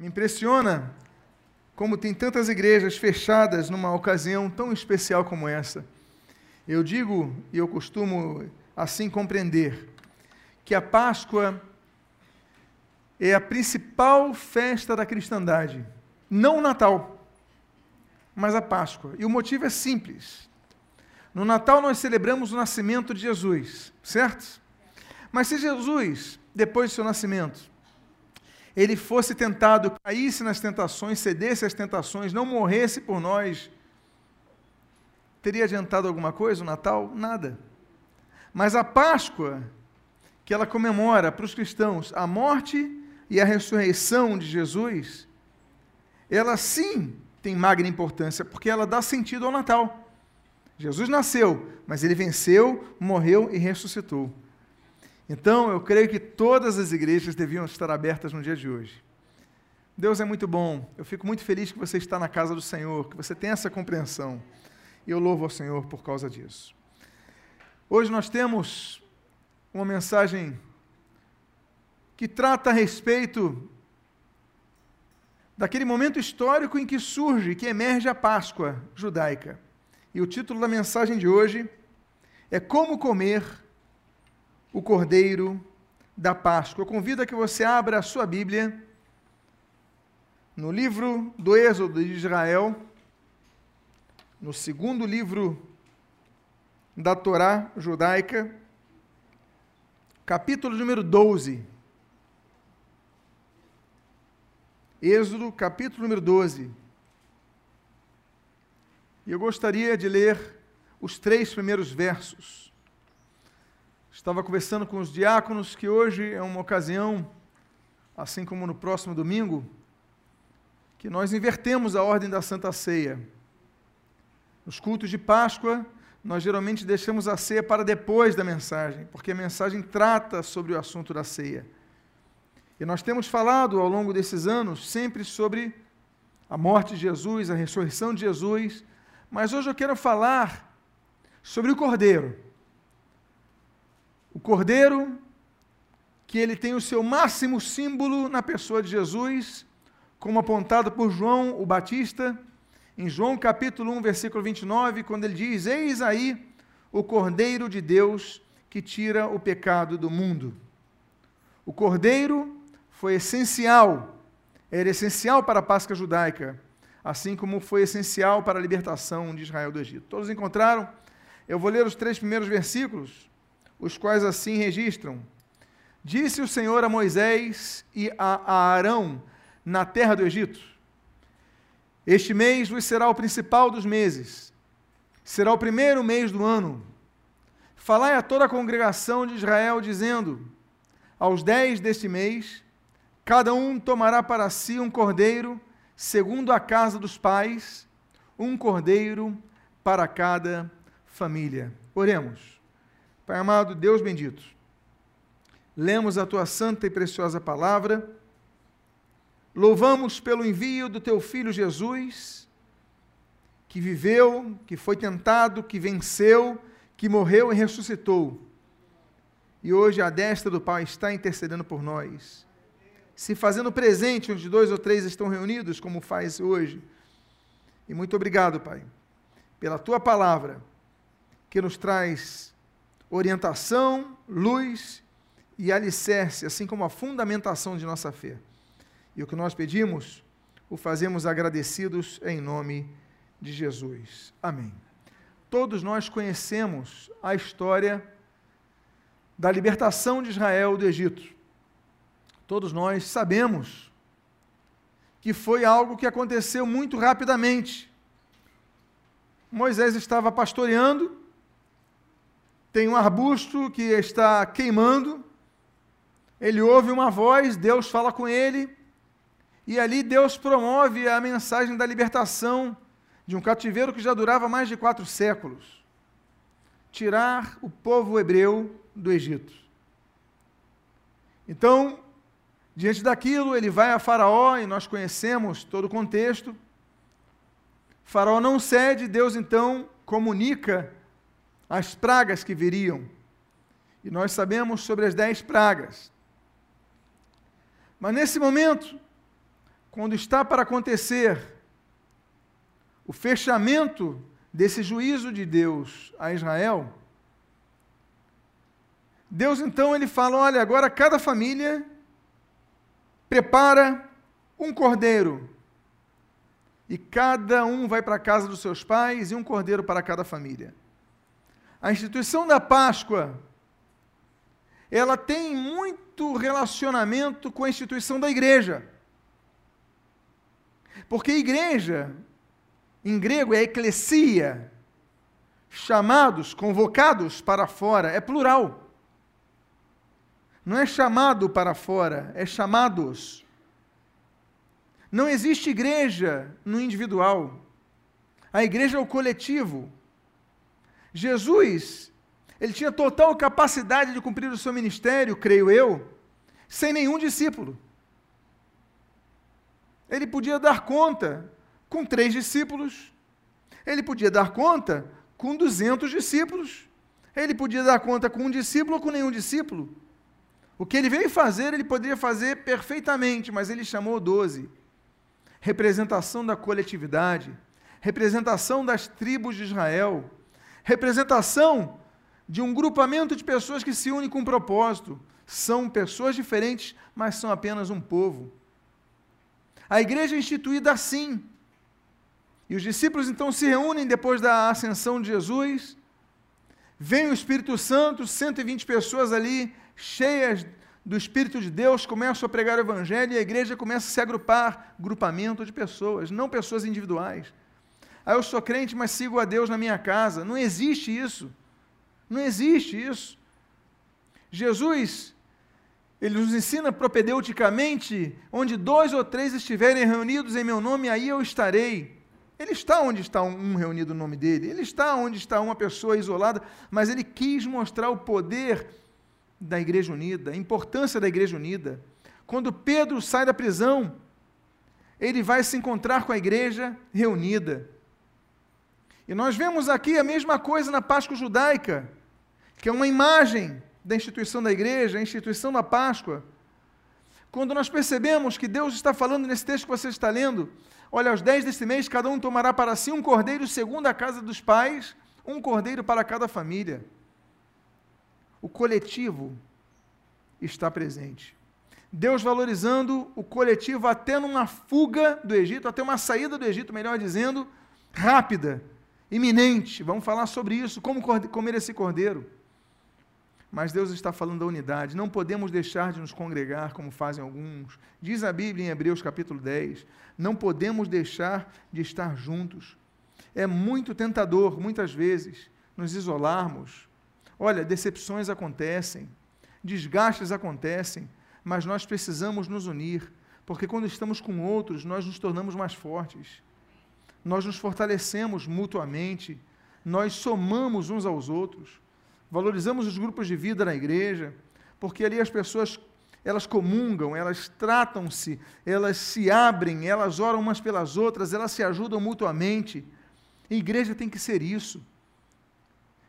Me impressiona como tem tantas igrejas fechadas numa ocasião tão especial como essa. Eu digo e eu costumo assim compreender que a Páscoa é a principal festa da cristandade, não o Natal, mas a Páscoa. E o motivo é simples. No Natal nós celebramos o nascimento de Jesus, certo? Mas se Jesus, depois do seu nascimento, ele fosse tentado, caísse nas tentações, cedesse às tentações, não morresse por nós, teria adiantado alguma coisa o Natal? Nada. Mas a Páscoa, que ela comemora para os cristãos a morte e a ressurreição de Jesus, ela sim tem magna importância, porque ela dá sentido ao Natal. Jesus nasceu, mas ele venceu, morreu e ressuscitou. Então, eu creio que todas as igrejas deviam estar abertas no dia de hoje. Deus é muito bom. Eu fico muito feliz que você está na casa do Senhor, que você tem essa compreensão. E eu louvo ao Senhor por causa disso. Hoje nós temos uma mensagem que trata a respeito daquele momento histórico em que surge, que emerge a Páscoa judaica. E o título da mensagem de hoje é Como Comer o Cordeiro da Páscoa. Eu convido a que você abra a sua Bíblia no livro do Êxodo de Israel, no segundo livro da Torá judaica, capítulo número 12. Êxodo, capítulo número 12. E eu gostaria de ler os três primeiros versos. Estava conversando com os diáconos que hoje é uma ocasião, assim como no próximo domingo, que nós invertemos a ordem da Santa Ceia. Nos cultos de Páscoa, nós geralmente deixamos a ceia para depois da mensagem, porque a mensagem trata sobre o assunto da ceia. E nós temos falado ao longo desses anos sempre sobre a morte de Jesus, a ressurreição de Jesus, mas hoje eu quero falar sobre o Cordeiro o Cordeiro, que ele tem o seu máximo símbolo na pessoa de Jesus, como apontado por João o Batista, em João capítulo 1, versículo 29, quando ele diz: Eis aí o Cordeiro de Deus que tira o pecado do mundo. O Cordeiro foi essencial, era essencial para a Páscoa judaica, assim como foi essencial para a libertação de Israel do Egito. Todos encontraram? Eu vou ler os três primeiros versículos os quais assim registram: Disse o Senhor a Moisés e a Arão na terra do Egito: Este mês vos será o principal dos meses, será o primeiro mês do ano. Falai a toda a congregação de Israel, dizendo: Aos dez deste mês, cada um tomará para si um cordeiro, segundo a casa dos pais, um cordeiro para cada família. Oremos. Pai amado, Deus bendito, lemos a tua santa e preciosa palavra, louvamos pelo envio do teu filho Jesus, que viveu, que foi tentado, que venceu, que morreu e ressuscitou. E hoje a destra do Pai está intercedendo por nós, se fazendo presente onde dois ou três estão reunidos, como faz hoje. E muito obrigado, Pai, pela tua palavra, que nos traz orientação, luz e alicerce, assim como a fundamentação de nossa fé. E o que nós pedimos, o fazemos agradecidos em nome de Jesus. Amém. Todos nós conhecemos a história da libertação de Israel do Egito. Todos nós sabemos que foi algo que aconteceu muito rapidamente. Moisés estava pastoreando tem um arbusto que está queimando, ele ouve uma voz, Deus fala com ele, e ali Deus promove a mensagem da libertação de um cativeiro que já durava mais de quatro séculos tirar o povo hebreu do Egito. Então, diante daquilo, ele vai a Faraó, e nós conhecemos todo o contexto. Faraó não cede, Deus então comunica as pragas que viriam. E nós sabemos sobre as dez pragas. Mas nesse momento, quando está para acontecer o fechamento desse juízo de Deus a Israel, Deus então ele fala: olha, agora cada família prepara um cordeiro. E cada um vai para a casa dos seus pais e um cordeiro para cada família. A instituição da Páscoa, ela tem muito relacionamento com a instituição da igreja. Porque igreja, em grego, é eclesia, chamados, convocados para fora, é plural. Não é chamado para fora, é chamados. Não existe igreja no individual. A igreja é o coletivo. Jesus, ele tinha total capacidade de cumprir o seu ministério, creio eu, sem nenhum discípulo. Ele podia dar conta com três discípulos. Ele podia dar conta com duzentos discípulos. Ele podia dar conta com um discípulo ou com nenhum discípulo. O que ele veio fazer, ele poderia fazer perfeitamente, mas ele chamou doze. Representação da coletividade, representação das tribos de Israel, representação de um grupamento de pessoas que se unem com um propósito. São pessoas diferentes, mas são apenas um povo. A igreja é instituída assim. E os discípulos então se reúnem depois da ascensão de Jesus. Vem o Espírito Santo, 120 pessoas ali cheias do Espírito de Deus, começam a pregar o Evangelho e a igreja começa a se agrupar grupamento de pessoas, não pessoas individuais. Ah, eu sou crente, mas sigo a Deus na minha casa. Não existe isso. Não existe isso. Jesus, ele nos ensina propedeuticamente: onde dois ou três estiverem reunidos em meu nome, aí eu estarei. Ele está onde está um reunido no nome dele, ele está onde está uma pessoa isolada, mas ele quis mostrar o poder da Igreja Unida, a importância da Igreja Unida. Quando Pedro sai da prisão, ele vai se encontrar com a igreja reunida. E nós vemos aqui a mesma coisa na Páscoa judaica, que é uma imagem da instituição da igreja, a instituição da Páscoa. Quando nós percebemos que Deus está falando nesse texto que você está lendo, olha, aos dez deste mês, cada um tomará para si um cordeiro segundo a casa dos pais, um cordeiro para cada família o coletivo está presente. Deus valorizando o coletivo até numa fuga do Egito, até uma saída do Egito, melhor dizendo, rápida, iminente. Vamos falar sobre isso, como comer esse cordeiro. Mas Deus está falando da unidade. Não podemos deixar de nos congregar, como fazem alguns. Diz a Bíblia em Hebreus capítulo 10. Não podemos deixar de estar juntos. É muito tentador, muitas vezes, nos isolarmos, Olha, decepções acontecem, desgastes acontecem, mas nós precisamos nos unir, porque quando estamos com outros, nós nos tornamos mais fortes. Nós nos fortalecemos mutuamente, nós somamos uns aos outros, valorizamos os grupos de vida na igreja, porque ali as pessoas elas comungam, elas tratam-se, elas se abrem, elas oram umas pelas outras, elas se ajudam mutuamente. A igreja tem que ser isso.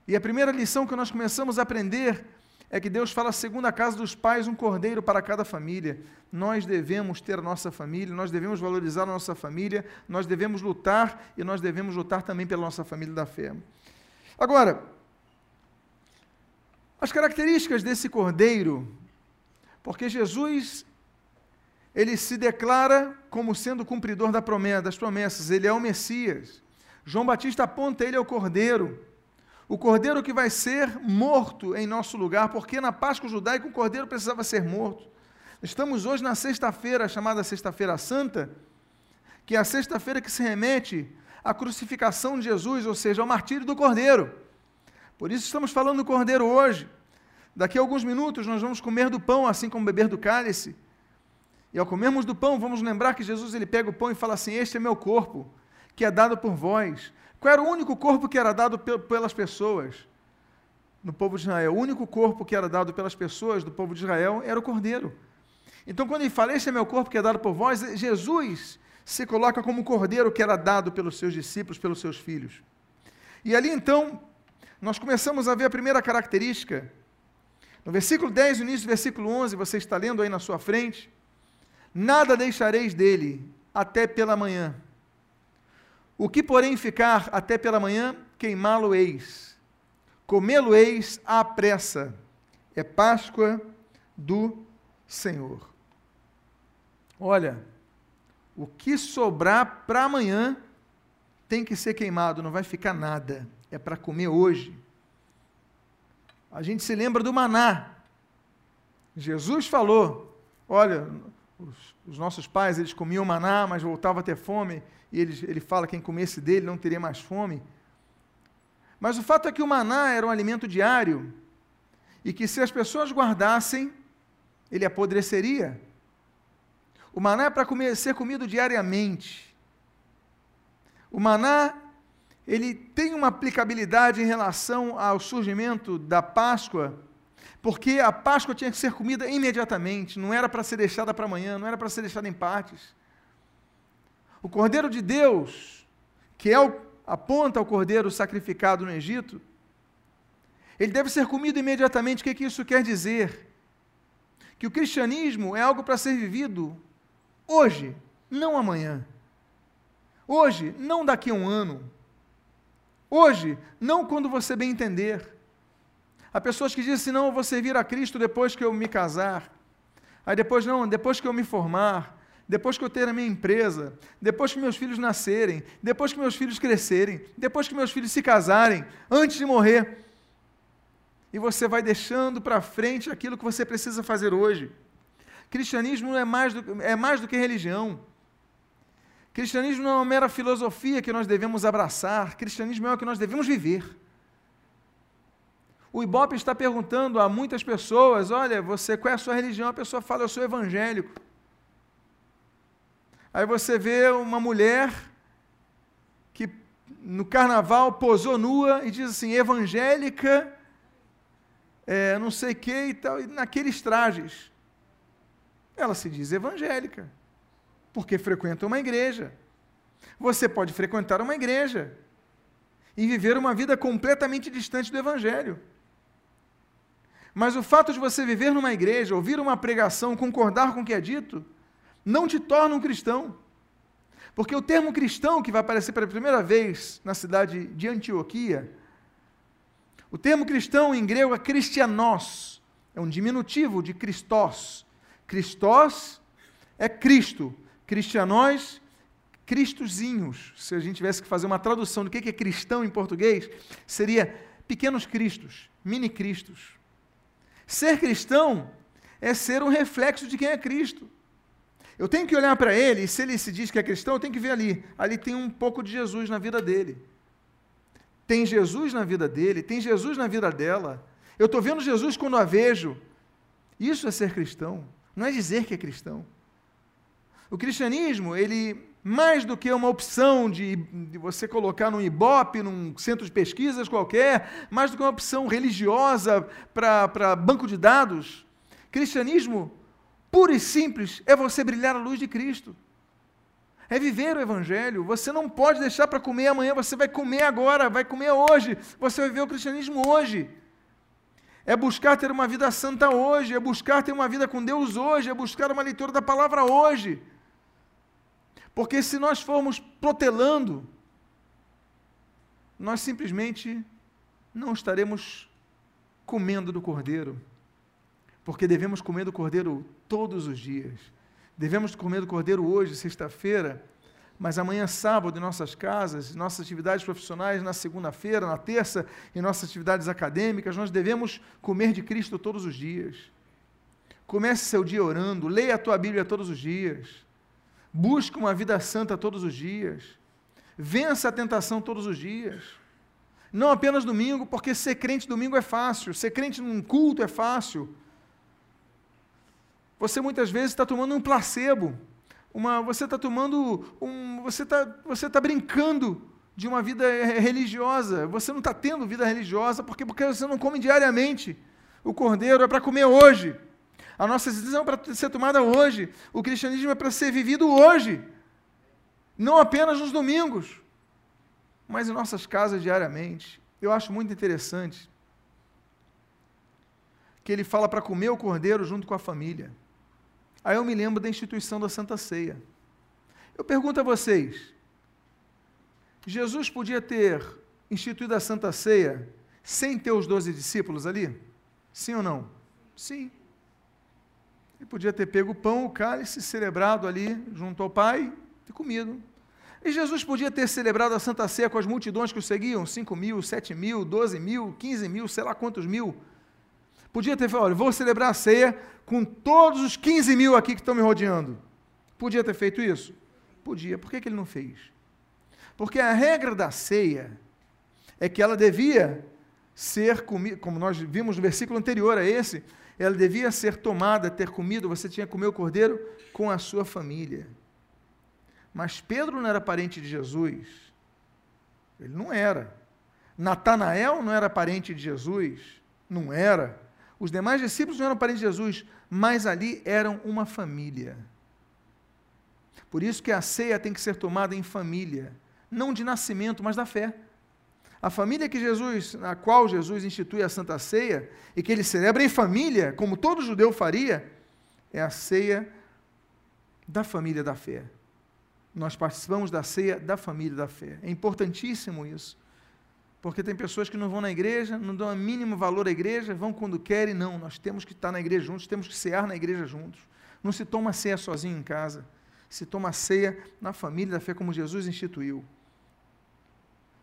E a primeira lição que nós começamos a aprender é que Deus fala, segundo a casa dos pais, um cordeiro para cada família. Nós devemos ter a nossa família, nós devemos valorizar a nossa família, nós devemos lutar e nós devemos lutar também pela nossa família da fé. Agora, as características desse cordeiro, porque Jesus ele se declara como sendo cumpridor da promessa, das promessas, ele é o Messias. João Batista aponta ele ao cordeiro o cordeiro que vai ser morto em nosso lugar, porque na Páscoa judaica o cordeiro precisava ser morto. Estamos hoje na sexta-feira, chamada Sexta-feira Santa, que é a sexta-feira que se remete à crucificação de Jesus, ou seja, ao martírio do cordeiro. Por isso estamos falando do cordeiro hoje. Daqui a alguns minutos nós vamos comer do pão, assim como beber do cálice. E ao comermos do pão, vamos lembrar que Jesus ele pega o pão e fala assim: Este é meu corpo, que é dado por vós. Qual era o único corpo que era dado pelas pessoas no povo de Israel? O único corpo que era dado pelas pessoas do povo de Israel era o cordeiro. Então, quando ele fala, este é meu corpo que é dado por vós, Jesus se coloca como o cordeiro que era dado pelos seus discípulos, pelos seus filhos. E ali então, nós começamos a ver a primeira característica. No versículo 10, no início do versículo 11, você está lendo aí na sua frente. Nada deixareis dele, até pela manhã. O que, porém, ficar até pela manhã, queimá-lo-eis. Comê-lo-eis à pressa. É Páscoa do Senhor. Olha, o que sobrar para amanhã tem que ser queimado, não vai ficar nada. É para comer hoje. A gente se lembra do maná. Jesus falou: olha, os, os nossos pais eles comiam maná, mas voltavam a ter fome, e ele, ele fala que quem comesse dele não teria mais fome. Mas o fato é que o maná era um alimento diário, e que se as pessoas guardassem, ele apodreceria. O maná é para comer, ser comido diariamente. O maná, ele tem uma aplicabilidade em relação ao surgimento da Páscoa, porque a Páscoa tinha que ser comida imediatamente, não era para ser deixada para amanhã, não era para ser deixada em partes. O Cordeiro de Deus, que é o, aponta ao Cordeiro sacrificado no Egito, ele deve ser comido imediatamente. O que, que isso quer dizer? Que o cristianismo é algo para ser vivido hoje, não amanhã. Hoje, não daqui a um ano. Hoje, não quando você bem entender. Há pessoas que dizem não, eu vou servir a Cristo depois que eu me casar. Aí depois, não, depois que eu me formar. Depois que eu ter a minha empresa. Depois que meus filhos nascerem. Depois que meus filhos crescerem. Depois que meus filhos se casarem. Antes de morrer. E você vai deixando para frente aquilo que você precisa fazer hoje. Cristianismo é mais, do, é mais do que religião. Cristianismo não é uma mera filosofia que nós devemos abraçar. Cristianismo é o que nós devemos viver. O Ibope está perguntando a muitas pessoas: olha, você qual é a sua religião? A pessoa fala, eu sou evangélico. Aí você vê uma mulher que no carnaval posou nua e diz assim, evangélica, é, não sei o que e tal, e naqueles trajes. Ela se diz evangélica, porque frequenta uma igreja. Você pode frequentar uma igreja e viver uma vida completamente distante do evangelho. Mas o fato de você viver numa igreja, ouvir uma pregação, concordar com o que é dito, não te torna um cristão. Porque o termo cristão, que vai aparecer pela primeira vez na cidade de Antioquia, o termo cristão em grego é cristianos, é um diminutivo de Christos. Christos é Cristo, cristianos, cristozinhos. Se a gente tivesse que fazer uma tradução do que é cristão em português, seria pequenos cristos, mini cristos. Ser cristão é ser um reflexo de quem é Cristo. Eu tenho que olhar para ele, e se ele se diz que é cristão, eu tenho que ver ali. Ali tem um pouco de Jesus na vida dele. Tem Jesus na vida dele, tem Jesus na vida dela. Eu estou vendo Jesus quando a vejo. Isso é ser cristão, não é dizer que é cristão. O cristianismo, ele, mais do que uma opção de, de, você colocar num Ibope, num centro de pesquisas qualquer, mais do que uma opção religiosa para banco de dados, cristianismo, puro e simples, é você brilhar a luz de Cristo. É viver o Evangelho. Você não pode deixar para comer amanhã, você vai comer agora, vai comer hoje. Você vai viver o cristianismo hoje. É buscar ter uma vida santa hoje, é buscar ter uma vida com Deus hoje, é buscar uma leitura da palavra hoje. Porque se nós formos protelando, nós simplesmente não estaremos comendo do cordeiro, porque devemos comer do cordeiro todos os dias. Devemos comer do cordeiro hoje, sexta-feira, mas amanhã, sábado, em nossas casas, nossas atividades profissionais, na segunda-feira, na terça, em nossas atividades acadêmicas, nós devemos comer de Cristo todos os dias. Comece seu dia orando, leia a tua Bíblia todos os dias. Busque uma vida santa todos os dias. Vença a tentação todos os dias. Não apenas domingo, porque ser crente domingo é fácil, ser crente num culto é fácil. Você muitas vezes está tomando um placebo, uma, você está tomando um, você está você tá brincando de uma vida religiosa. Você não está tendo vida religiosa porque, porque você não come diariamente. O cordeiro é para comer hoje. A nossa decisão é para ser tomada hoje. O cristianismo é para ser vivido hoje. Não apenas nos domingos, mas em nossas casas diariamente. Eu acho muito interessante que ele fala para comer o cordeiro junto com a família. Aí eu me lembro da instituição da Santa Ceia. Eu pergunto a vocês: Jesus podia ter instituído a Santa Ceia sem ter os doze discípulos ali? Sim ou não? Sim. Podia ter pego o pão, o cálice, celebrado ali junto ao Pai e comido. E Jesus podia ter celebrado a Santa Ceia com as multidões que o seguiam, 5 mil, 7 mil, 12 mil, 15 mil, sei lá quantos mil. Podia ter falado, olha, vou celebrar a ceia com todos os 15 mil aqui que estão me rodeando. Podia ter feito isso? Podia. Por que, que ele não fez? Porque a regra da ceia é que ela devia ser como nós vimos no versículo anterior a esse, ela devia ser tomada, ter comido, você tinha que comer o cordeiro com a sua família. Mas Pedro não era parente de Jesus. Ele não era. Natanael não era parente de Jesus. Não era. Os demais discípulos não eram parentes de Jesus, mas ali eram uma família. Por isso que a ceia tem que ser tomada em família, não de nascimento, mas da fé. A família que Jesus, na qual Jesus institui a Santa Ceia e que ele celebra em família, como todo judeu faria, é a ceia da família da fé. Nós participamos da ceia da família da fé. É importantíssimo isso. Porque tem pessoas que não vão na igreja, não dão o mínimo valor à igreja, vão quando querem. Não, nós temos que estar na igreja juntos, temos que cear na igreja juntos. Não se toma ceia sozinho em casa. Se toma ceia na família da fé, como Jesus instituiu.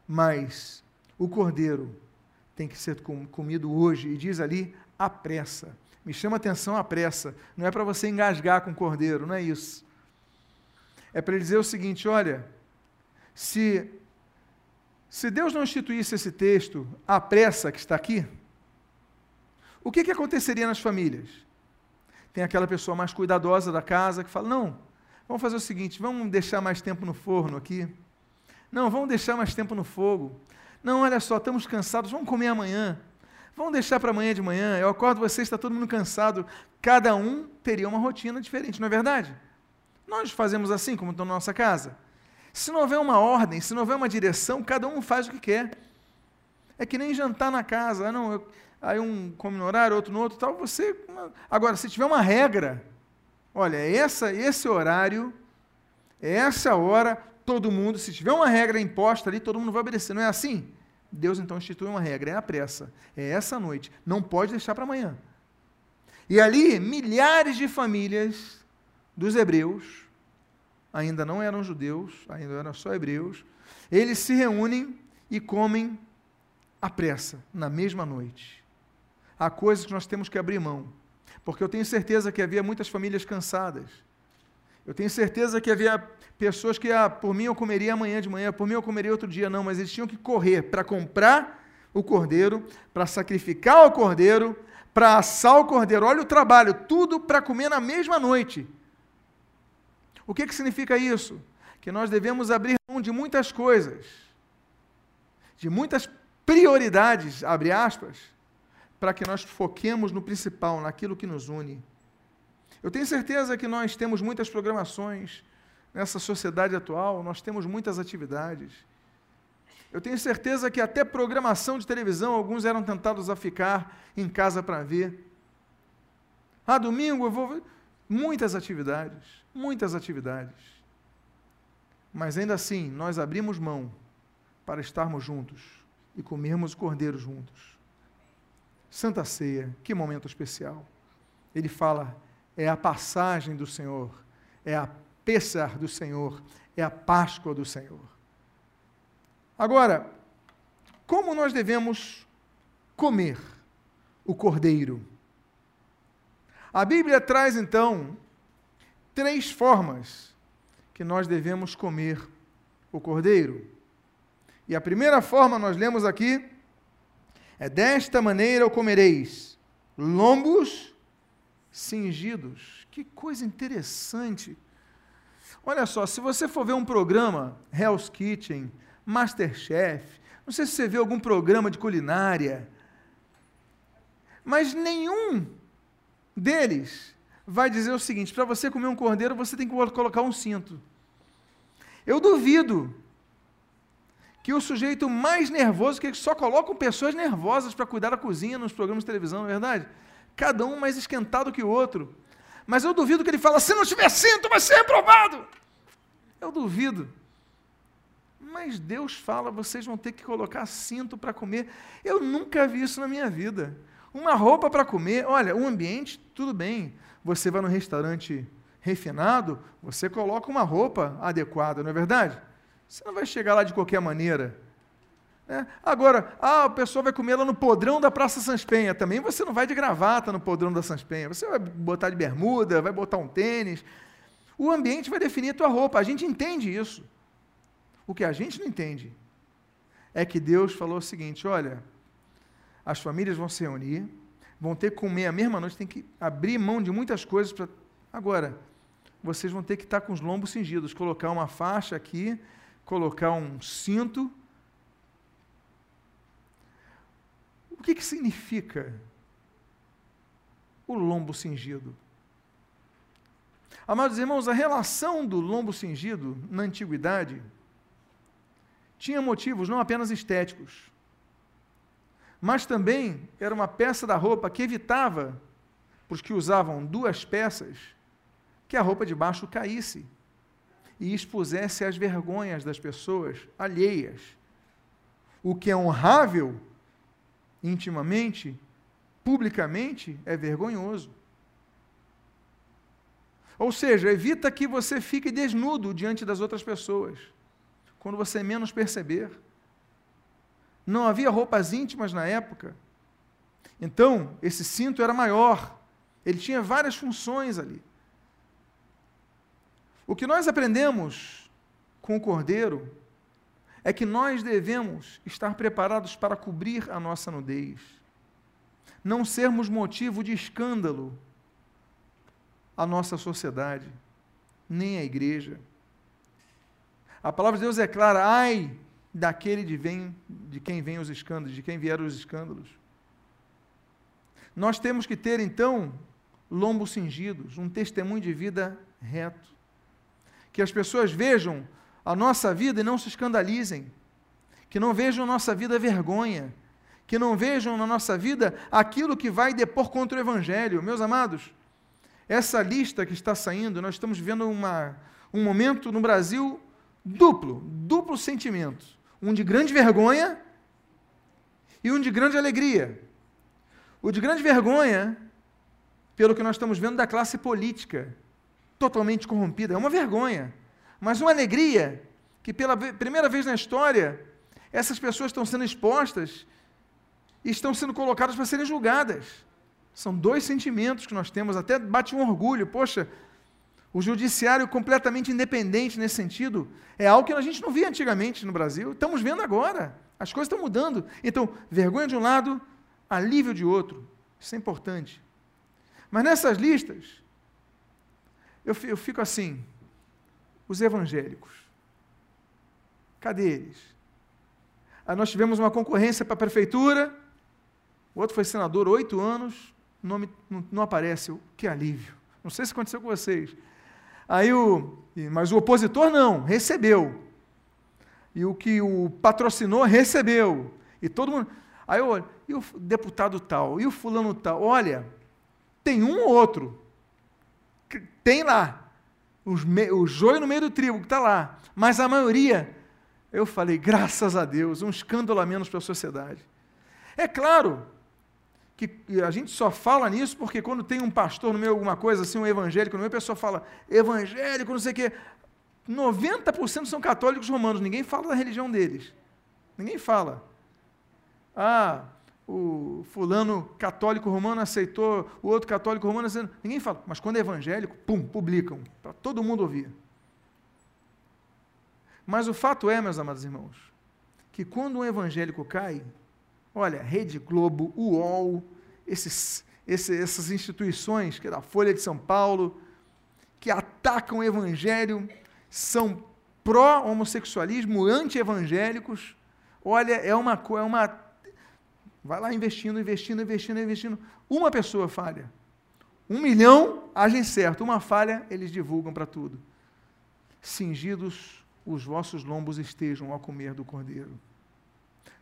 Mas o cordeiro tem que ser comido hoje, e diz ali a pressa. Me chama atenção a pressa. Não é para você engasgar com o cordeiro, não é isso. É para ele dizer o seguinte: olha, se se Deus não instituísse esse texto, a pressa que está aqui, o que, que aconteceria nas famílias? Tem aquela pessoa mais cuidadosa da casa que fala: não, vamos fazer o seguinte, vamos deixar mais tempo no forno aqui. Não, vamos deixar mais tempo no fogo. Não, olha só, estamos cansados, vamos comer amanhã. Vamos deixar para amanhã de manhã. Eu acordo vocês, está todo mundo cansado. Cada um teria uma rotina diferente, não é verdade? Nós fazemos assim, como na nossa casa. Se não houver uma ordem, se não houver uma direção, cada um faz o que quer. É que nem jantar na casa. Ah, não, eu, aí um come no horário, outro no outro, tal. Você. Agora, se tiver uma regra, olha, essa, esse horário, essa hora, todo mundo, se tiver uma regra imposta ali, todo mundo vai obedecer. Não é assim? Deus então institui uma regra, é a pressa, é essa noite, não pode deixar para amanhã. E ali, milhares de famílias dos hebreus ainda não eram judeus, ainda eram só hebreus, eles se reúnem e comem à pressa, na mesma noite. Há coisas que nós temos que abrir mão, porque eu tenho certeza que havia muitas famílias cansadas. Eu tenho certeza que havia pessoas que, ah, por mim eu comeria amanhã de manhã, por mim eu comeria outro dia, não, mas eles tinham que correr para comprar o cordeiro, para sacrificar o cordeiro, para assar o cordeiro. Olha o trabalho, tudo para comer na mesma noite. O que, que significa isso? Que nós devemos abrir mão de muitas coisas, de muitas prioridades, abre aspas, para que nós foquemos no principal, naquilo que nos une. Eu tenho certeza que nós temos muitas programações nessa sociedade atual, nós temos muitas atividades. Eu tenho certeza que até programação de televisão, alguns eram tentados a ficar em casa para ver. Ah, domingo eu vou. Muitas atividades muitas atividades. Mas ainda assim, nós abrimos mão para estarmos juntos e comermos o cordeiro juntos. Santa Ceia, que momento especial. Ele fala, é a passagem do Senhor, é a Pessar do Senhor, é a Páscoa do Senhor. Agora, como nós devemos comer o cordeiro? A Bíblia traz então três formas que nós devemos comer o cordeiro. E a primeira forma nós lemos aqui é: desta maneira o comereis, lombos cingidos. Que coisa interessante. Olha só, se você for ver um programa, Hell's Kitchen, Masterchef, não sei se você vê algum programa de culinária, mas nenhum deles vai dizer o seguinte: para você comer um cordeiro, você tem que colocar um cinto. Eu duvido que o sujeito mais nervoso, que só colocam pessoas nervosas para cuidar da cozinha nos programas de televisão, não é verdade? Cada um mais esquentado que o outro. Mas eu duvido que ele fala: se não tiver cinto, vai ser reprovado. Eu duvido. Mas Deus fala, vocês vão ter que colocar cinto para comer. Eu nunca vi isso na minha vida. Uma roupa para comer, olha, o ambiente, tudo bem. Você vai no restaurante refinado, você coloca uma roupa adequada, não é verdade? Você não vai chegar lá de qualquer maneira. Né? Agora, ah, a pessoa vai comer lá no podrão da Praça Sanspenha. Também você não vai de gravata no podrão da Sanspenha. Você vai botar de bermuda, vai botar um tênis. O ambiente vai definir a tua roupa. A gente entende isso. O que a gente não entende é que Deus falou o seguinte: olha, as famílias vão se reunir, vão ter que comer a mesma noite, tem que abrir mão de muitas coisas para. Agora, vocês vão ter que estar com os lombos cingidos, colocar uma faixa aqui, colocar um cinto. O que, que significa o lombo cingido? Amados irmãos, a relação do lombo cingido na antiguidade tinha motivos não apenas estéticos, mas também era uma peça da roupa que evitava, para os que usavam duas peças, que a roupa de baixo caísse e expusesse as vergonhas das pessoas alheias. O que é honrável intimamente, publicamente, é vergonhoso. Ou seja, evita que você fique desnudo diante das outras pessoas quando você menos perceber. Não havia roupas íntimas na época. Então, esse cinto era maior. Ele tinha várias funções ali. O que nós aprendemos com o cordeiro é que nós devemos estar preparados para cobrir a nossa nudez. Não sermos motivo de escândalo à nossa sociedade, nem à igreja. A palavra de Deus é clara, ai daquele de, vem, de quem vem os escândalos, de quem vieram os escândalos. Nós temos que ter, então, lombos cingidos, um testemunho de vida reto. Que as pessoas vejam a nossa vida e não se escandalizem. Que não vejam nossa vida vergonha. Que não vejam na nossa vida aquilo que vai depor contra o Evangelho. Meus amados, essa lista que está saindo, nós estamos vivendo uma, um momento no Brasil duplo, duplo sentimento. Um de grande vergonha e um de grande alegria. O de grande vergonha, pelo que nós estamos vendo da classe política, totalmente corrompida, é uma vergonha. Mas uma alegria que pela primeira vez na história, essas pessoas estão sendo expostas e estão sendo colocadas para serem julgadas. São dois sentimentos que nós temos, até bate um orgulho. Poxa, o judiciário completamente independente nesse sentido é algo que a gente não via antigamente no Brasil, estamos vendo agora. As coisas estão mudando. Então, vergonha de um lado, alívio de outro. Isso é importante. Mas nessas listas, eu fico assim: os evangélicos. Cadê eles? Aí nós tivemos uma concorrência para a prefeitura, o outro foi senador oito anos, nome não, não aparece. Que alívio. Não sei se aconteceu com vocês. Aí o, mas o opositor não, recebeu. E o que o patrocinou recebeu. E todo mundo. Aí eu e o deputado tal, e o fulano tal, olha, tem um ou outro. Tem lá. Me, o joio no meio do trigo que está lá. Mas a maioria, eu falei, graças a Deus, um escândalo a menos para a sociedade. É claro que a gente só fala nisso porque quando tem um pastor no meio, alguma coisa assim, um evangélico no meio, a pessoa fala, evangélico, não sei o quê. 90% são católicos romanos, ninguém fala da religião deles. Ninguém fala. Ah, o fulano católico romano aceitou, o outro católico romano aceitou. Ninguém fala. Mas quando é evangélico, pum, publicam, para todo mundo ouvir. Mas o fato é, meus amados irmãos, que quando um evangélico cai, Olha, Rede Globo, UOL, esses, esses, essas instituições, que é da Folha de São Paulo, que atacam o evangelho, são pró-homossexualismo, anti-evangélicos. Olha, é uma, é uma. Vai lá investindo, investindo, investindo, investindo. Uma pessoa falha. Um milhão agem certo. Uma falha, eles divulgam para tudo. Cingidos os vossos lombos estejam ao comer do cordeiro.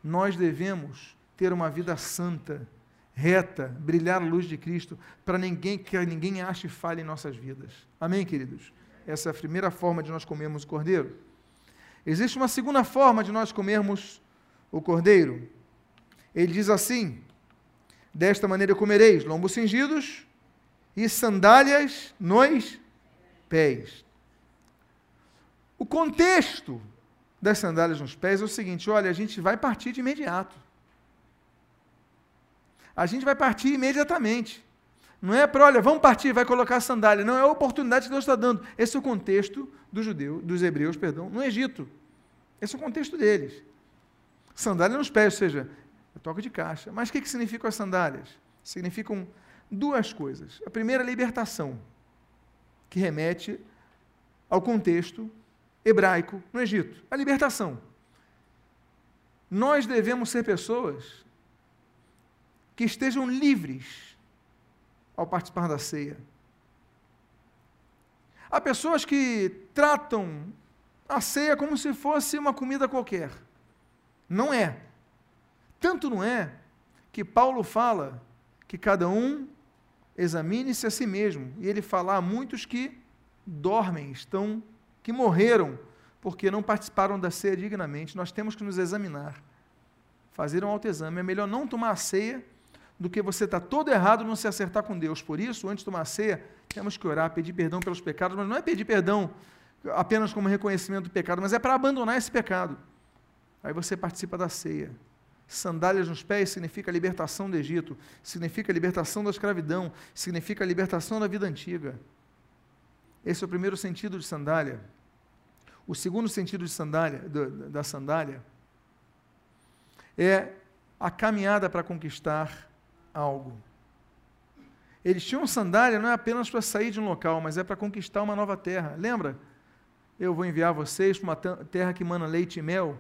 Nós devemos ter uma vida santa, reta, brilhar a luz de Cristo, para ninguém que ninguém ache falha em nossas vidas. Amém, queridos? Essa é a primeira forma de nós comermos o cordeiro. Existe uma segunda forma de nós comermos o cordeiro. Ele diz assim: Desta maneira comereis lombos cingidos e sandálias nos pés. O contexto das sandálias nos pés é o seguinte: olha, a gente vai partir de imediato. A gente vai partir imediatamente. Não é para, olha, vamos partir, vai colocar a sandália. Não, é a oportunidade que Deus está dando. Esse é o contexto dos judeus, dos hebreus, perdão, no Egito. Esse é o contexto deles. Sandália nos pés, ou seja, toque de caixa. Mas o que, que significam as sandálias? Significam duas coisas. A primeira, a libertação, que remete ao contexto hebraico no Egito. A libertação. Nós devemos ser pessoas que estejam livres ao participar da ceia. Há pessoas que tratam a ceia como se fosse uma comida qualquer. Não é. Tanto não é que Paulo fala que cada um examine-se a si mesmo. E ele fala a muitos que dormem, estão que morreram porque não participaram da ceia dignamente. Nós temos que nos examinar, fazer um autoexame. É melhor não tomar a ceia do que você estar tá todo errado não se acertar com Deus. Por isso, antes de tomar a ceia, temos que orar, pedir perdão pelos pecados, mas não é pedir perdão apenas como reconhecimento do pecado, mas é para abandonar esse pecado. Aí você participa da ceia. Sandálias nos pés significa libertação do Egito, significa libertação da escravidão, significa libertação da vida antiga. Esse é o primeiro sentido de sandália. O segundo sentido de sandália, da sandália é a caminhada para conquistar algo. Eles tinham sandália não é apenas para sair de um local, mas é para conquistar uma nova terra. Lembra? Eu vou enviar vocês para uma terra que mana leite e mel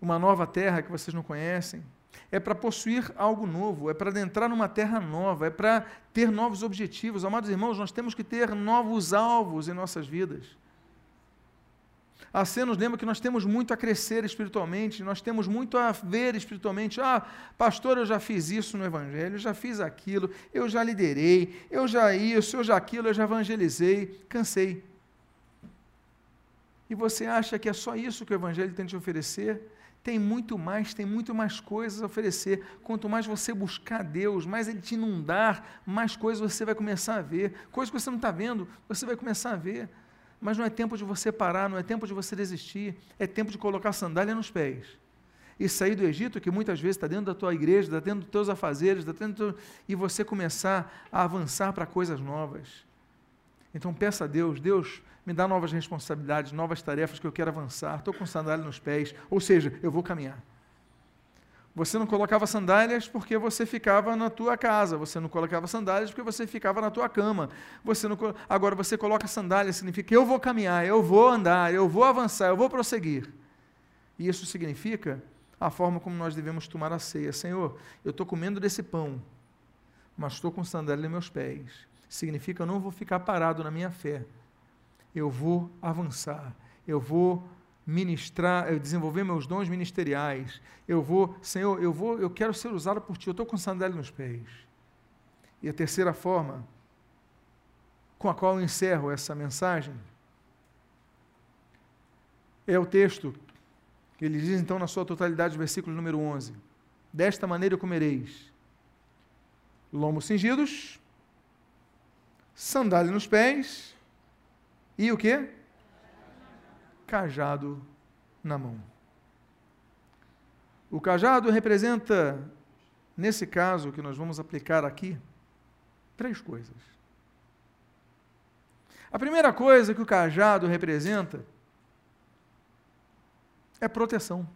uma nova terra que vocês não conhecem. É para possuir algo novo, é para adentrar numa terra nova, é para ter novos objetivos. Amados irmãos, nós temos que ter novos alvos em nossas vidas. A C nos lembra que nós temos muito a crescer espiritualmente, nós temos muito a ver espiritualmente. Ah, pastor, eu já fiz isso no Evangelho, eu já fiz aquilo, eu já liderei, eu já isso, eu já aquilo, eu já evangelizei, cansei. E você acha que é só isso que o Evangelho tem te oferecer? Tem muito mais, tem muito mais coisas a oferecer. Quanto mais você buscar Deus, mais Ele te inundar, mais coisas você vai começar a ver. Coisas que você não está vendo, você vai começar a ver. Mas não é tempo de você parar, não é tempo de você desistir, é tempo de colocar sandália nos pés. E sair do Egito, que muitas vezes está dentro da tua igreja, está dentro dos teus afazeres, está dentro e você começar a avançar para coisas novas. Então peça a Deus, Deus, me dá novas responsabilidades, novas tarefas que eu quero avançar. Estou com sandália nos pés, ou seja, eu vou caminhar. Você não colocava sandálias porque você ficava na tua casa. Você não colocava sandálias porque você ficava na tua cama. Você não, agora você coloca sandálias significa eu vou caminhar, eu vou andar, eu vou avançar, eu vou prosseguir. E isso significa a forma como nós devemos tomar a ceia. Senhor, eu estou comendo desse pão, mas estou com sandália nos meus pés. Significa eu não vou ficar parado na minha fé. Eu vou avançar, eu vou ministrar, eu desenvolver meus dons ministeriais, eu vou, Senhor, eu vou, eu quero ser usado por Ti, eu estou com sandália nos pés. E a terceira forma, com a qual eu encerro essa mensagem, é o texto que ele diz então na sua totalidade, versículo número 11: Desta maneira comereis lombos cingidos, sandália nos pés e o que? Cajado na mão. O cajado representa, nesse caso que nós vamos aplicar aqui, três coisas. A primeira coisa que o cajado representa é proteção.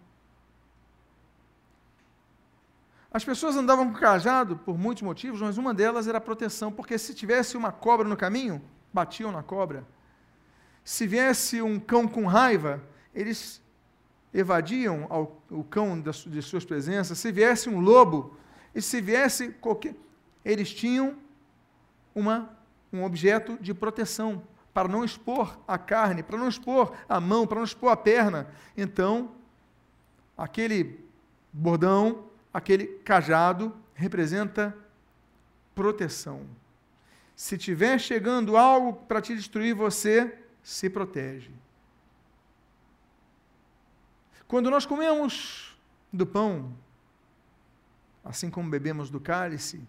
As pessoas andavam com cajado por muitos motivos, mas uma delas era a proteção, porque se tivesse uma cobra no caminho, batiam na cobra. Se viesse um cão com raiva, eles evadiam ao, o cão das, de suas presenças. Se viesse um lobo, e se viesse qualquer. Eles tinham uma, um objeto de proteção para não expor a carne, para não expor a mão, para não expor a perna. Então, aquele bordão, aquele cajado representa proteção. Se tiver chegando algo para te destruir, você se protege. Quando nós comemos do pão, assim como bebemos do cálice,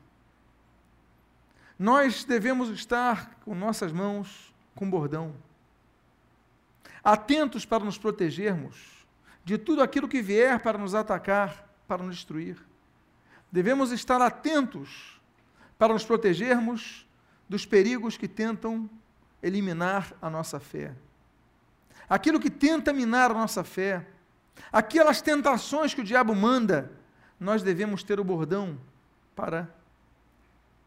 nós devemos estar com nossas mãos com bordão, atentos para nos protegermos de tudo aquilo que vier para nos atacar, para nos destruir. Devemos estar atentos para nos protegermos dos perigos que tentam eliminar a nossa fé. Aquilo que tenta minar a nossa fé, aquelas tentações que o diabo manda, nós devemos ter o bordão para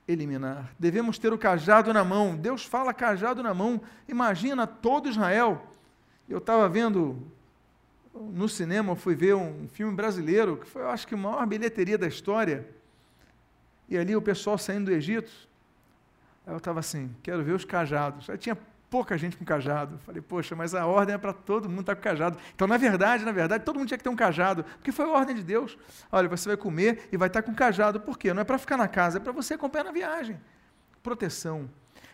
eliminar. Devemos ter o cajado na mão. Deus fala cajado na mão. Imagina todo Israel. Eu estava vendo no cinema, fui ver um filme brasileiro, que foi, eu acho que a maior bilheteria da história. E ali o pessoal saindo do Egito. Eu estava assim, quero ver os cajados. Aí tinha pouca gente com cajado. Falei, poxa, mas a ordem é para todo mundo estar tá com cajado. Então, na verdade, na verdade, todo mundo tinha que ter um cajado, porque foi a ordem de Deus. Olha, você vai comer e vai estar tá com cajado. Por quê? Não é para ficar na casa, é para você acompanhar na viagem. Proteção.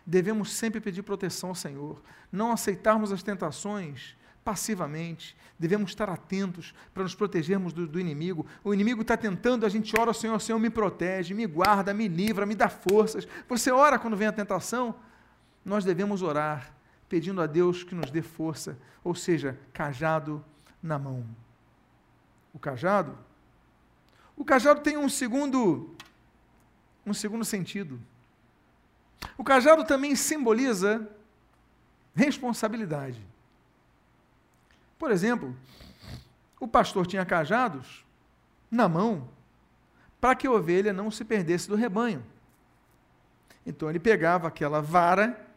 Devemos sempre pedir proteção ao Senhor. Não aceitarmos as tentações passivamente. Devemos estar atentos para nos protegermos do, do inimigo. O inimigo está tentando, a gente ora Senhor, Senhor me protege, me guarda, me livra, me dá forças. Você ora quando vem a tentação? nós devemos orar pedindo a Deus que nos dê força, ou seja, cajado na mão. O cajado, o cajado tem um segundo um segundo sentido. O cajado também simboliza responsabilidade. Por exemplo, o pastor tinha cajados na mão para que a ovelha não se perdesse do rebanho. Então ele pegava aquela vara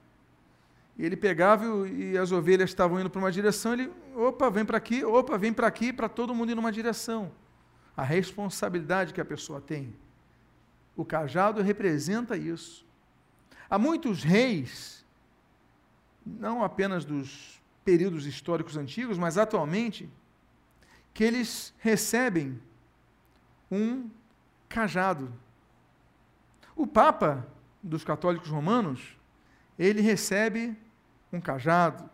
e ele pegava e as ovelhas estavam indo para uma direção, ele, opa, vem para aqui, opa, vem para aqui, para todo mundo ir numa direção. A responsabilidade que a pessoa tem. O cajado representa isso. Há muitos reis, não apenas dos períodos históricos antigos, mas atualmente, que eles recebem um cajado. O Papa dos católicos romanos, ele recebe um cajado.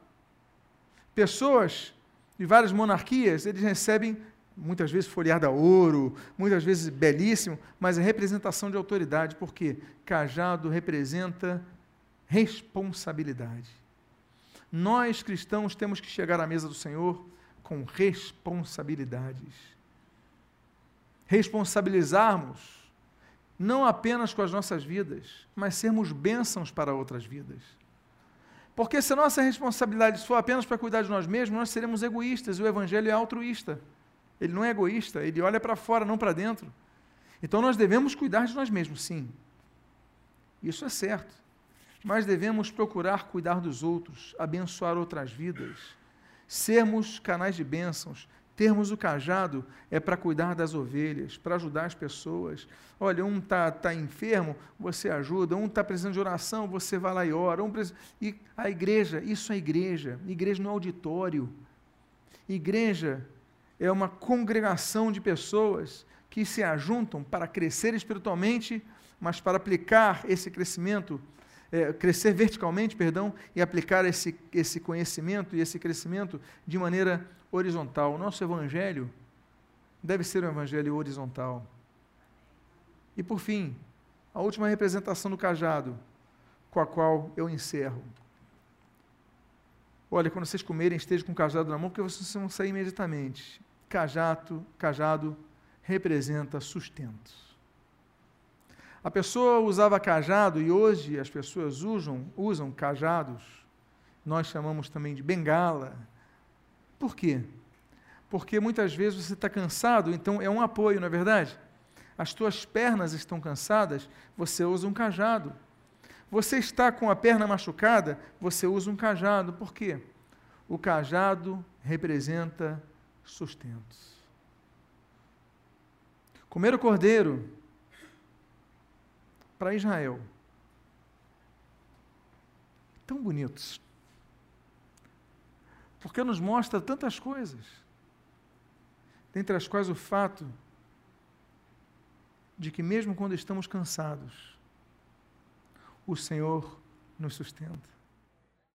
Pessoas de várias monarquias, eles recebem muitas vezes folheado a ouro, muitas vezes belíssimo, mas é representação de autoridade, porque cajado representa responsabilidade. Nós cristãos temos que chegar à mesa do Senhor com responsabilidades. Responsabilizarmos não apenas com as nossas vidas, mas sermos bênçãos para outras vidas. Porque se a nossa responsabilidade for apenas para cuidar de nós mesmos, nós seremos egoístas e o Evangelho é altruísta. Ele não é egoísta, ele olha para fora, não para dentro. Então nós devemos cuidar de nós mesmos, sim. Isso é certo. Mas devemos procurar cuidar dos outros, abençoar outras vidas, sermos canais de bênçãos, Termos o cajado é para cuidar das ovelhas, para ajudar as pessoas. Olha, um está tá enfermo, você ajuda. Um está precisando de oração, você vai lá e ora. Um precisa... E a igreja, isso é igreja. Igreja no auditório. Igreja é uma congregação de pessoas que se ajuntam para crescer espiritualmente, mas para aplicar esse crescimento é, crescer verticalmente, perdão, e aplicar esse, esse conhecimento e esse crescimento de maneira horizontal. O nosso evangelho deve ser um evangelho horizontal. E por fim, a última representação do cajado, com a qual eu encerro. Olha, quando vocês comerem, estejam com o cajado na mão, porque vocês vão sair imediatamente. Cajado, cajado representa sustento. A pessoa usava cajado e hoje as pessoas usam, usam cajados. Nós chamamos também de bengala. Por quê? Porque muitas vezes você está cansado, então é um apoio, não é verdade? As tuas pernas estão cansadas, você usa um cajado. Você está com a perna machucada, você usa um cajado. Por quê? O cajado representa sustento. Comer o cordeiro para Israel. Tão bonitos. Porque nos mostra tantas coisas. Dentre as quais o fato de que, mesmo quando estamos cansados, o Senhor nos sustenta.